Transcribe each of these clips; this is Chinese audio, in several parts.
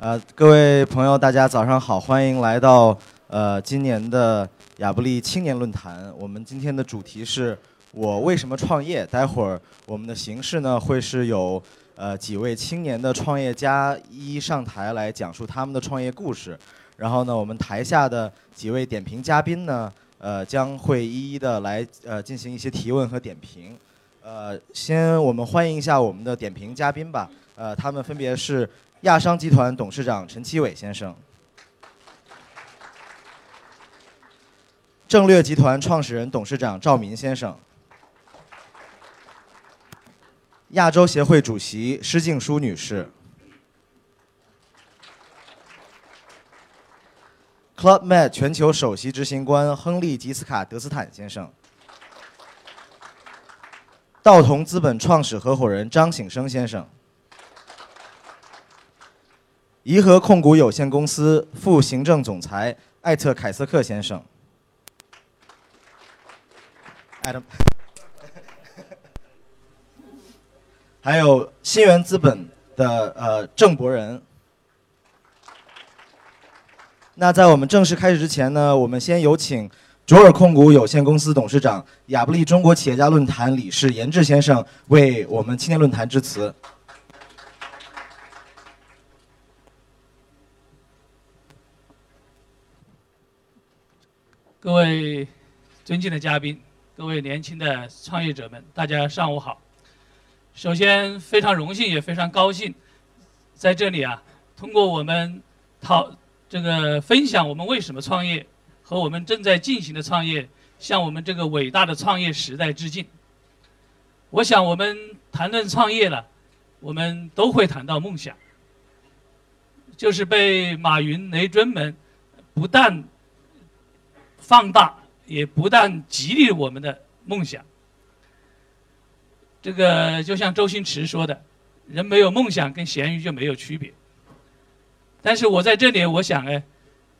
呃，各位朋友，大家早上好，欢迎来到呃今年的亚布力青年论坛。我们今天的主题是我为什么创业。待会儿我们的形式呢会是有呃几位青年的创业家一一上台来讲述他们的创业故事。然后呢，我们台下的几位点评嘉宾呢，呃将会一一的来呃进行一些提问和点评。呃，先我们欢迎一下我们的点评嘉宾吧。呃，他们分别是亚商集团董事长陈其伟先生，正略集团创始人董事长赵民先生，亚洲协会主席施静书女士，Club Med 全球首席执行官亨利吉斯卡德斯坦先生。道同资本创始合伙人张醒生先生，颐和控股有限公司副行政总裁艾特凯瑟克先生，Adam，还有新源资本的呃郑博仁。那在我们正式开始之前呢，我们先有请。卓尔控股有限公司董事长、亚布力中国企业家论坛理事严志先生为我们青年论坛致辞。各位尊敬的嘉宾，各位年轻的创业者们，大家上午好。首先，非常荣幸也非常高兴，在这里啊，通过我们讨这个分享我们为什么创业。和我们正在进行的创业，向我们这个伟大的创业时代致敬。我想，我们谈论创业了，我们都会谈到梦想，就是被马云、雷军们不但放大，也不但激励我们的梦想。这个就像周星驰说的：“人没有梦想，跟咸鱼就没有区别。”但是我在这里，我想，呢，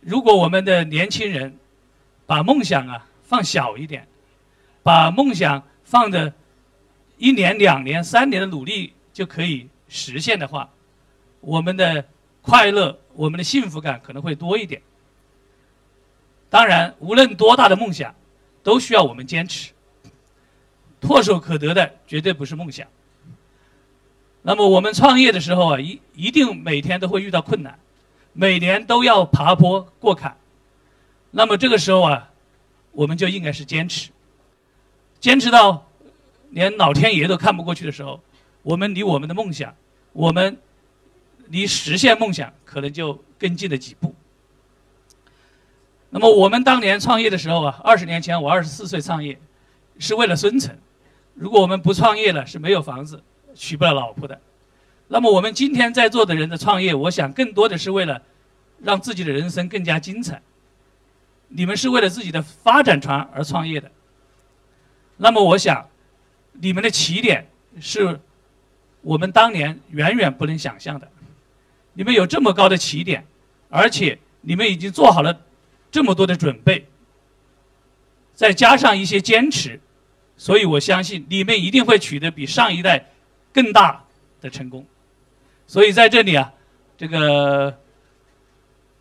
如果我们的年轻人，把梦想啊放小一点，把梦想放的一年、两年、三年的努力就可以实现的话，我们的快乐、我们的幸福感可能会多一点。当然，无论多大的梦想，都需要我们坚持。唾手可得的绝对不是梦想。那么，我们创业的时候啊，一一定每天都会遇到困难，每年都要爬坡过坎。那么这个时候啊，我们就应该是坚持，坚持到连老天爷都看不过去的时候，我们离我们的梦想，我们离实现梦想可能就更近了几步。那么我们当年创业的时候啊，二十年前我二十四岁创业，是为了生存。如果我们不创业了，是没有房子，娶不了老婆的。那么我们今天在座的人的创业，我想更多的是为了让自己的人生更加精彩。你们是为了自己的发展船而创业的，那么我想，你们的起点是我们当年远远不能想象的。你们有这么高的起点，而且你们已经做好了这么多的准备，再加上一些坚持，所以我相信你们一定会取得比上一代更大的成功。所以在这里啊，这个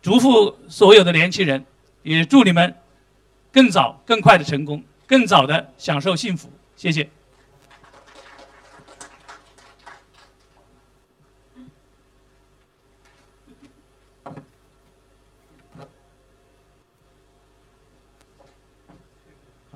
祝福所有的年轻人。也祝你们更早、更快的成功，更早的享受幸福。谢谢。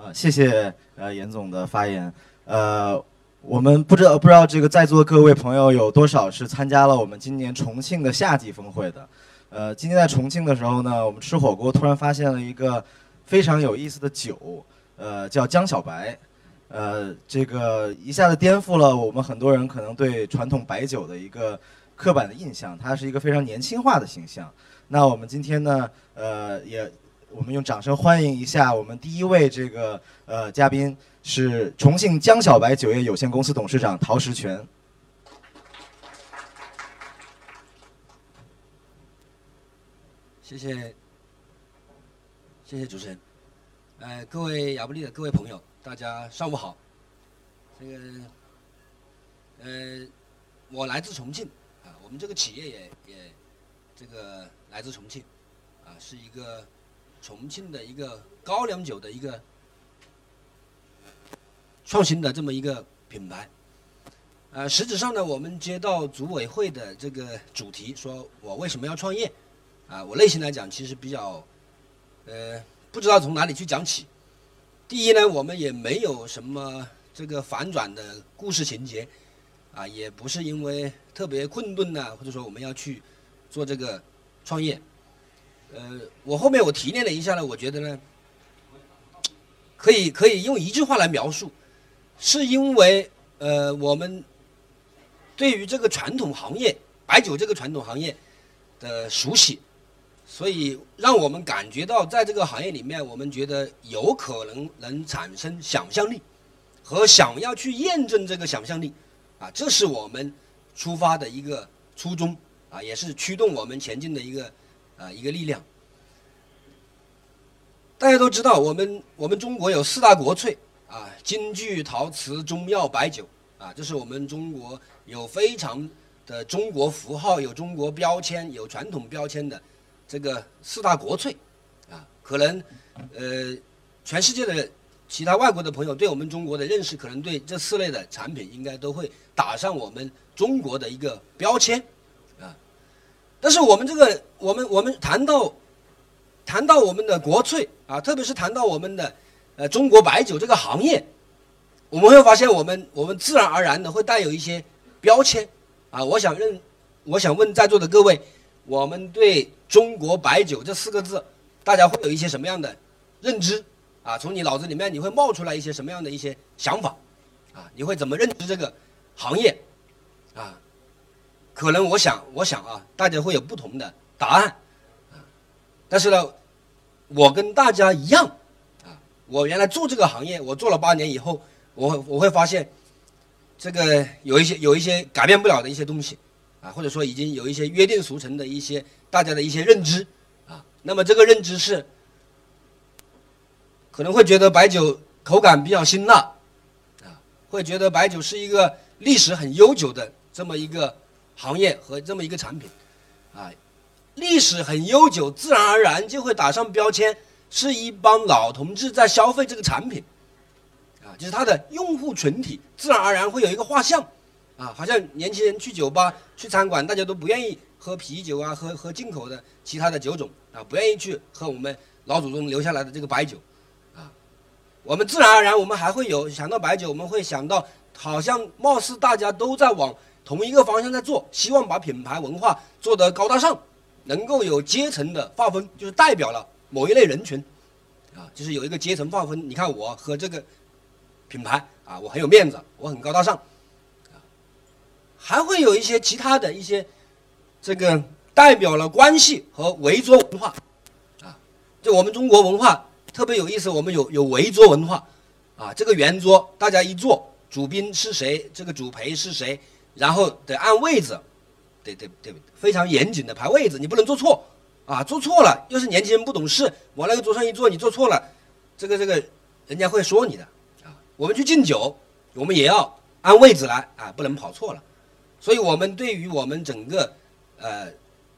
啊，谢谢呃严总的发言。呃，我们不知道不知道这个在座的各位朋友有多少是参加了我们今年重庆的夏季峰会的。呃，今天在重庆的时候呢，我们吃火锅，突然发现了一个非常有意思的酒，呃，叫江小白，呃，这个一下子颠覆了我们很多人可能对传统白酒的一个刻板的印象，它是一个非常年轻化的形象。那我们今天呢，呃，也我们用掌声欢迎一下我们第一位这个呃嘉宾，是重庆江小白酒业有限公司董事长陶石泉。谢谢，谢谢主持人。呃，各位亚布力的各位朋友，大家上午好。这个，呃，我来自重庆，啊，我们这个企业也也这个来自重庆，啊，是一个重庆的一个高粱酒的一个创新的这么一个品牌。呃，实质上呢，我们接到组委会的这个主题，说我为什么要创业？啊，我内心来讲，其实比较，呃，不知道从哪里去讲起。第一呢，我们也没有什么这个反转的故事情节，啊，也不是因为特别困顿呐，或者说我们要去做这个创业。呃，我后面我提炼了一下呢，我觉得呢，可以可以用一句话来描述，是因为呃我们。对于这个传统行业，白酒这个传统行业的熟悉，所以让我们感觉到，在这个行业里面，我们觉得有可能能产生想象力，和想要去验证这个想象力，啊，这是我们出发的一个初衷，啊，也是驱动我们前进的一个啊一个力量。大家都知道，我们我们中国有四大国粹，啊，京剧、陶瓷、中药、白酒，啊，这是我们中国。有非常的中国符号，有中国标签，有传统标签的这个四大国粹，啊，可能呃，全世界的其他外国的朋友对我们中国的认识，可能对这四类的产品应该都会打上我们中国的一个标签，但是我们这个我们我们谈到谈到我们的国粹啊，特别是谈到我们的呃中国白酒这个行业，我们会发现我们我们自然而然的会带有一些。标签，啊，我想认，我想问在座的各位，我们对中国白酒这四个字，大家会有一些什么样的认知？啊，从你脑子里面你会冒出来一些什么样的一些想法？啊，你会怎么认知这个行业？啊，可能我想，我想啊，大家会有不同的答案，但是呢，我跟大家一样，啊，我原来做这个行业，我做了八年以后，我我会发现。这个有一些有一些改变不了的一些东西，啊，或者说已经有一些约定俗成的一些大家的一些认知，啊，那么这个认知是可能会觉得白酒口感比较辛辣，啊，会觉得白酒是一个历史很悠久的这么一个行业和这么一个产品，啊，历史很悠久，自然而然就会打上标签，是一帮老同志在消费这个产品。啊就是它的用户群体自然而然会有一个画像，啊，好像年轻人去酒吧、去餐馆，大家都不愿意喝啤酒啊，喝喝进口的其他的酒种。啊，不愿意去喝我们老祖宗留下来的这个白酒，啊，我们自然而然我们还会有想到白酒，我们会想到好像貌似大家都在往同一个方向在做，希望把品牌文化做得高大上，能够有阶层的划分，就是代表了某一类人群，啊，就是有一个阶层划分。你看我和这个。品牌啊，我很有面子，我很高大上，啊，还会有一些其他的一些，这个代表了关系和围桌文化，啊，就我们中国文化特别有意思，我们有有围桌文化，啊，这个圆桌大家一坐，主宾是谁，这个主陪是谁，然后得按位置，得得得非常严谨的排位置，你不能做错，啊，做错了又是年轻人不懂事，往那个桌上一坐，你做错了，这个这个人家会说你的啊。我们去敬酒，我们也要按位置来啊，不能跑错了。所以，我们对于我们整个呃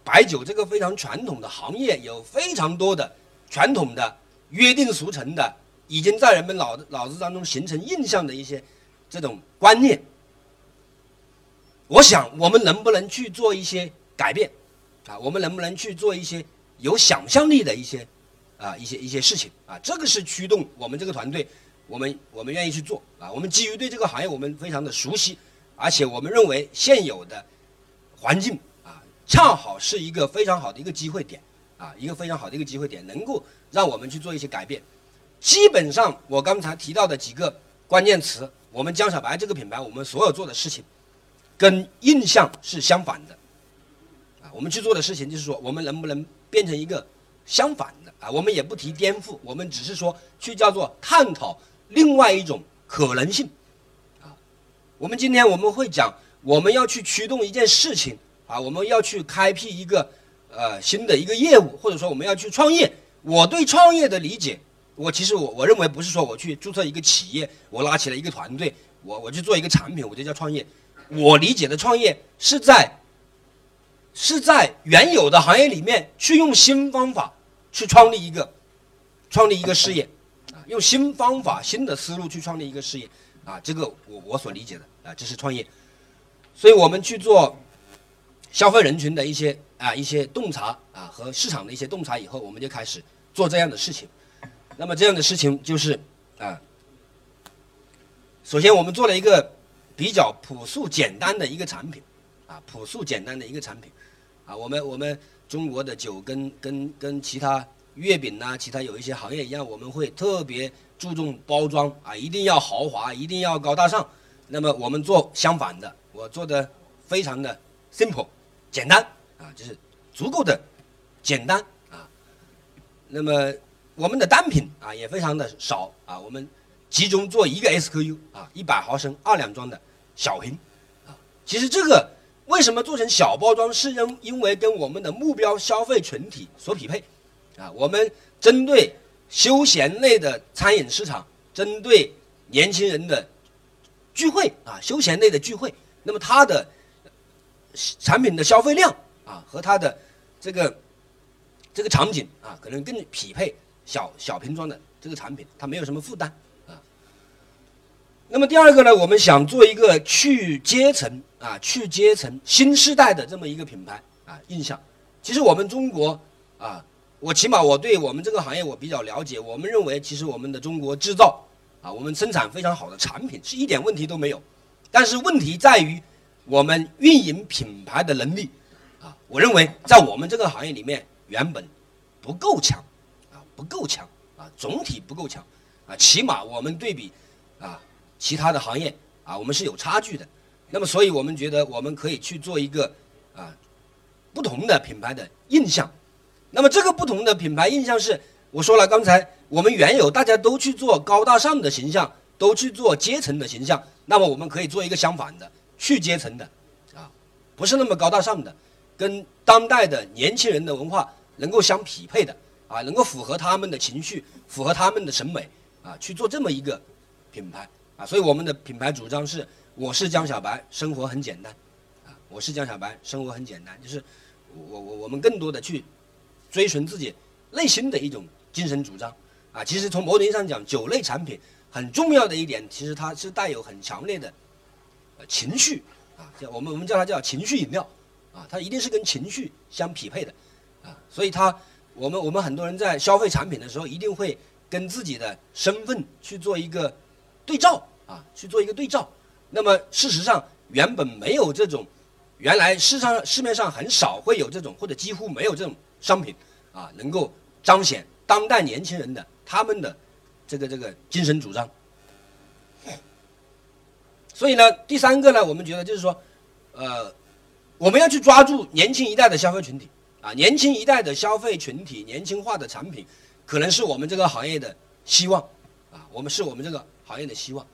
白酒这个非常传统的行业，有非常多的传统的约定俗成的，已经在人们脑脑子当中形成印象的一些这种观念。我想，我们能不能去做一些改变啊？我们能不能去做一些有想象力的一些啊一些一些事情啊？这个是驱动我们这个团队。我们我们愿意去做啊！我们基于对这个行业我们非常的熟悉，而且我们认为现有的环境啊，恰好是一个非常好的一个机会点啊，一个非常好的一个机会点，能够让我们去做一些改变。基本上我刚才提到的几个关键词，我们江小白这个品牌，我们所有做的事情，跟印象是相反的啊。我们去做的事情就是说，我们能不能变成一个相反的啊？我们也不提颠覆，我们只是说去叫做探讨。另外一种可能性，啊，我们今天我们会讲，我们要去驱动一件事情，啊，我们要去开辟一个呃新的一个业务，或者说我们要去创业。我对创业的理解，我其实我我认为不是说我去注册一个企业，我拉起了一个团队，我我去做一个产品，我就叫创业。我理解的创业是在是在原有的行业里面去用新方法去创立一个创立一个事业啊，用新方法、新的思路去创立一个事业啊，这个我我所理解的啊，这是创业。所以我们去做消费人群的一些啊一些洞察啊和市场的一些洞察以后，我们就开始做这样的事情。那么这样的事情就是啊，首先我们做了一个比较朴素简单的一个产品啊，朴素简单的一个产品啊，我们我们中国的酒跟跟跟其他月饼呐、其他有一些行业一样，我们会特别注重包装啊，一定要豪华，一定要高大上。那么我们做相反的。我做的非常的 simple，简单啊，就是足够的简单啊。那么我们的单品啊也非常的少啊，我们集中做一个 SKU 啊，一百毫升二两装的小瓶啊。其实这个为什么做成小包装，是因因为跟我们的目标消费群体所匹配啊。我们针对休闲类的餐饮市场，针对年轻人的聚会啊，休闲类的聚会。那么它的产品的消费量啊，和它的这个这个场景啊，可能更匹配小小瓶装的这个产品，它没有什么负担。那么第二个呢，我们想做一个去阶层啊，去阶层新时代的这么一个品牌啊印象。其实我们中国啊，我起码我对我们这个行业我比较了解，我们认为其实我们的中国制造啊，我们生产非常好的产品，是一点问题都没有。但是问题在于，我们运营品牌的能力，啊，我认为在我们这个行业里面原本不够强，啊，不够强，啊，总体不够强，啊，起码我们对比啊其他的行业啊，我们是有差距的。那么，所以我们觉得我们可以去做一个啊不同的品牌的印象。那么这个不同的品牌印象是，我说了，刚才我们原有大家都去做高大上的形象，都去做阶层的形象。那么我们可以做一个相反的去阶层的，啊，不是那么高大上的，跟当代的年轻人的文化能够相匹配的，啊，能够符合他们的情绪，符合他们的审美，啊，去做这么一个品牌，啊，所以我们的品牌主张是：我是江小白，生活很简单，啊，我是江小白，生活很简单，就是我我我们更多的去追寻自己内心的一种精神主张，啊，其实从某种意义上讲，酒类产品。很重要的一点，其实它是带有很强烈的呃情绪啊，叫我们我们叫它叫情绪饮料啊，它一定是跟情绪相匹配的啊，所以它我们我们很多人在消费产品的时候，一定会跟自己的身份去做一个对照啊，去做一个对照。那么事实上，原本没有这种，原来市场市面上很少会有这种，或者几乎没有这种商品啊，能够彰显当代年轻人的他们的。这个这个精神主张，所以呢，第三个呢，我们觉得就是说，呃，我们要去抓住年轻一代的消费群体啊，年轻一代的消费群体，年轻化的产品，可能是我们这个行业的希望啊，我们是我们这个行业的希望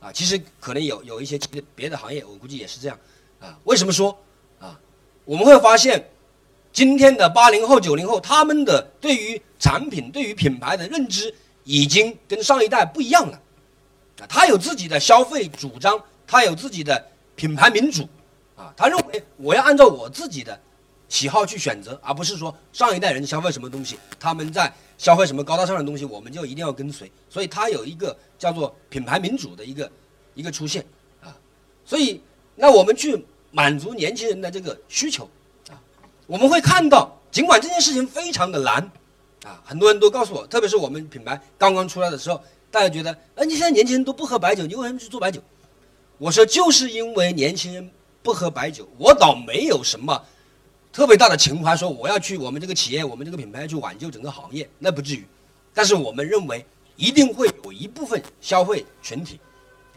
啊，其实可能有有一些别的行业，我估计也是这样啊。为什么说啊？我们会发现，今天的八零后、九零后，他们的对于产品、对于品牌的认知。已经跟上一代不一样了，啊，他有自己的消费主张，他有自己的品牌民主，啊，他认为我要按照我自己的喜好去选择，而不是说上一代人消费什么东西，他们在消费什么高大上的东西，我们就一定要跟随。所以，他有一个叫做品牌民主的一个一个出现，啊，所以那我们去满足年轻人的这个需求，啊，我们会看到，尽管这件事情非常的难。啊，很多人都告诉我，特别是我们品牌刚刚出来的时候，大家觉得，哎，你现在年轻人都不喝白酒，你为什么去做白酒？我说，就是因为年轻人不喝白酒，我倒没有什么特别大的情怀，说我要去我们这个企业、我们这个品牌去挽救整个行业，那不至于。但是我们认为，一定会有一部分消费群体，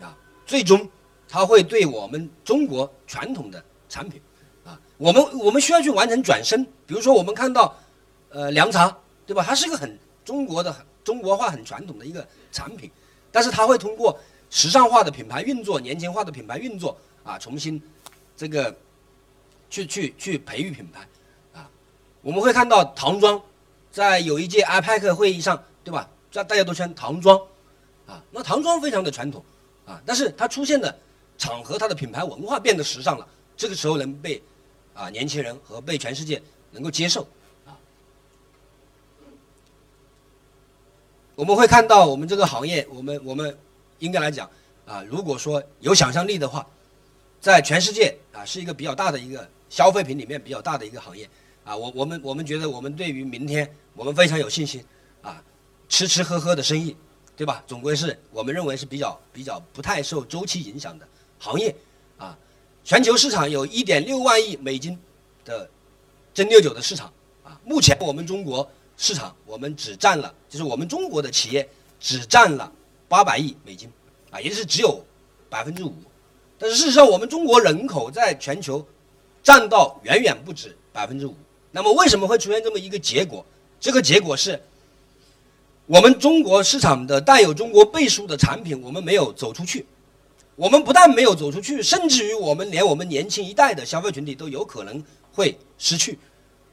啊，最终他会对我们中国传统的产品，啊，我们我们需要去完成转身。比如说，我们看到，呃，凉茶。对吧？它是一个很中国的、中国化、很传统的一个产品，但是它会通过时尚化的品牌运作、年轻化的品牌运作啊，重新这个去去去培育品牌啊。我们会看到唐装，在有一届 IPAC 会议上，对吧？在大家都穿唐装啊，那唐装非常的传统啊，但是它出现的场合，它的品牌文化变得时尚了，这个时候能被啊年轻人和被全世界能够接受啊。我们会看到我们这个行业，我们我们应该来讲啊，如果说有想象力的话，在全世界啊是一个比较大的一个消费品里面比较大的一个行业啊。我我们我们觉得我们对于明天我们非常有信心啊，吃吃喝喝的生意，对吧？总归是我们认为是比较比较不太受周期影响的行业啊。全球市场有一点六万亿美金的蒸馏酒的市场啊，目前我们中国市场我们只占了，就是我们中国的企业只占了八百亿美金啊，也就是只有百分之五。但是事实上，我们中国人口在全球占到远远不止百分之五。那么为什么会出现这么一个结果？这个结果是我们中国市场的带有中国背书的产品，我们没有走出去。我们不但没有走出去，甚至于我们连我们年轻一代的消费群体都有可能会失去。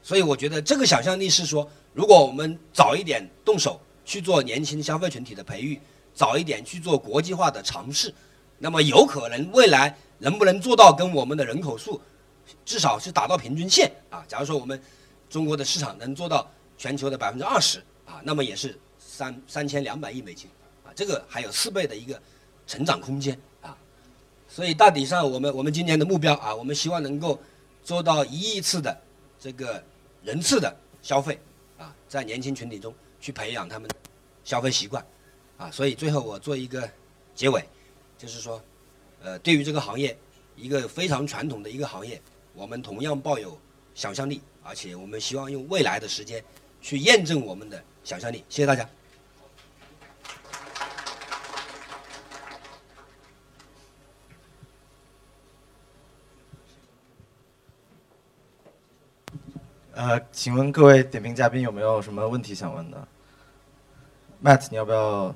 所以我觉得这个想象力是说，如果我们早一点动手去做年轻消费群体的培育，早一点去做国际化的尝试，那么有可能未来能不能做到跟我们的人口数至少是达到平均线啊？假如说我们中国的市场能做到全球的百分之二十啊，那么也是三三千两百亿美金啊，这个还有四倍的一个成长空间啊。所以大体上，我们我们今年的目标啊，我们希望能够做到一亿次的这个人次的消费啊，在年轻群体中去培养他们消费习惯啊。所以最后我做一个结尾，就是说，呃，对于这个行业，一个非常传统的一个行业，我们同样抱有想象力，而且我们希望用未来的时间去验证我们的想象力。谢谢大家。呃，请问各位点评嘉宾有没有什么问题想问的？Matt，你要不要？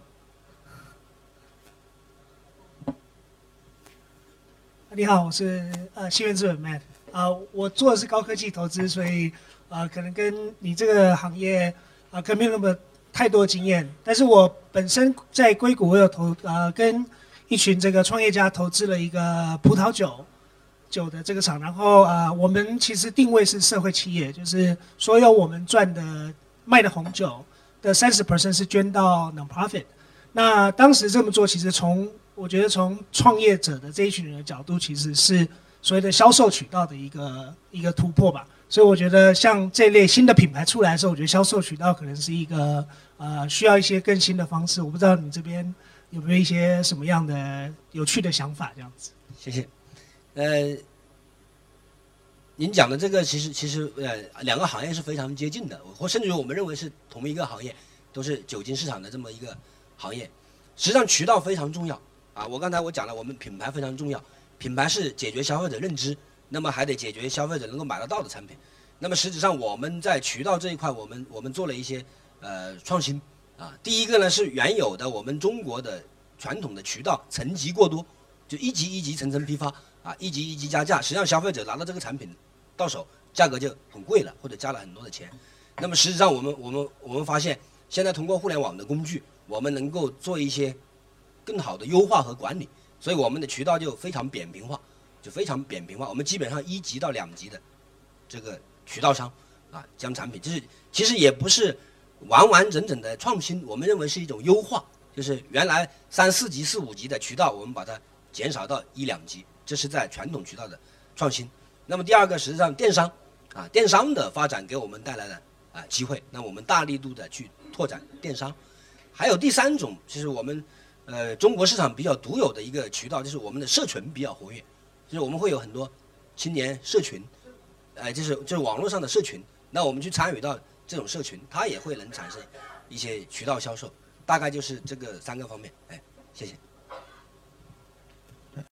你好，我是呃新源资本 Matt 啊、我做的是高科技投资，所以啊、可能跟你这个行业啊、可能没有那么太多经验，但是我本身在硅谷，我有投呃跟一群这个创业家投资了一个葡萄酒酒的这个厂，然后啊、我们其实定位是社会企业，就是所有我们赚的卖的红酒的三十 percent 是捐到 non-profit。那当时这么做，其实从我觉得从创业者的这一群人的角度，其实是所谓的销售渠道的一个一个突破吧。所以我觉得像这类新的品牌出来的时候，我觉得销售渠道可能是一个呃需要一些更新的方式。我不知道你这边有没有一些什么样的有趣的想法这样子。谢谢。呃，您讲的这个其实其实呃两个行业是非常接近的，或甚至于我们认为是同一个行业，都是酒精市场的这么一个行业。实际上渠道非常重要啊！我刚才我讲了，我们品牌非常重要，品牌是解决消费者认知，那么还得解决消费者能够买得到的产品。那么实质上我们在渠道这一块，我们我们做了一些呃创新啊。第一个呢是原有的我们中国的传统的渠道层级过多，就一级一级层层批发啊，一级一级加价，实际上消费者拿到这个产品到手价格就很贵了，或者加了很多的钱。那么实际上我们我们我们发现，现在通过互联网的工具，我们能够做一些更好的优化和管理，所以我们的渠道就非常扁平化，就非常扁平化。我们基本上一级到两级的这个渠道商啊，将产品就是其实也不是完完整整的创新，我们认为是一种优化，就是原来三四级、四五级的渠道，我们把它减少到一两级，这是在传统渠道的创新。那么第二个，实际上电商啊，电商的发展给我们带来了啊机会，那我们大力度的去拓展电商。还有第三种，就是我们呃中国市场比较独有的一个渠道，就是我们的社群比较活跃，就是我们会有很多青年社群，呃，就是就是网络上的社群，那我们去参与到这种社群，它也会能产生一些渠道销售，大概就是这个三个方面，哎，谢谢。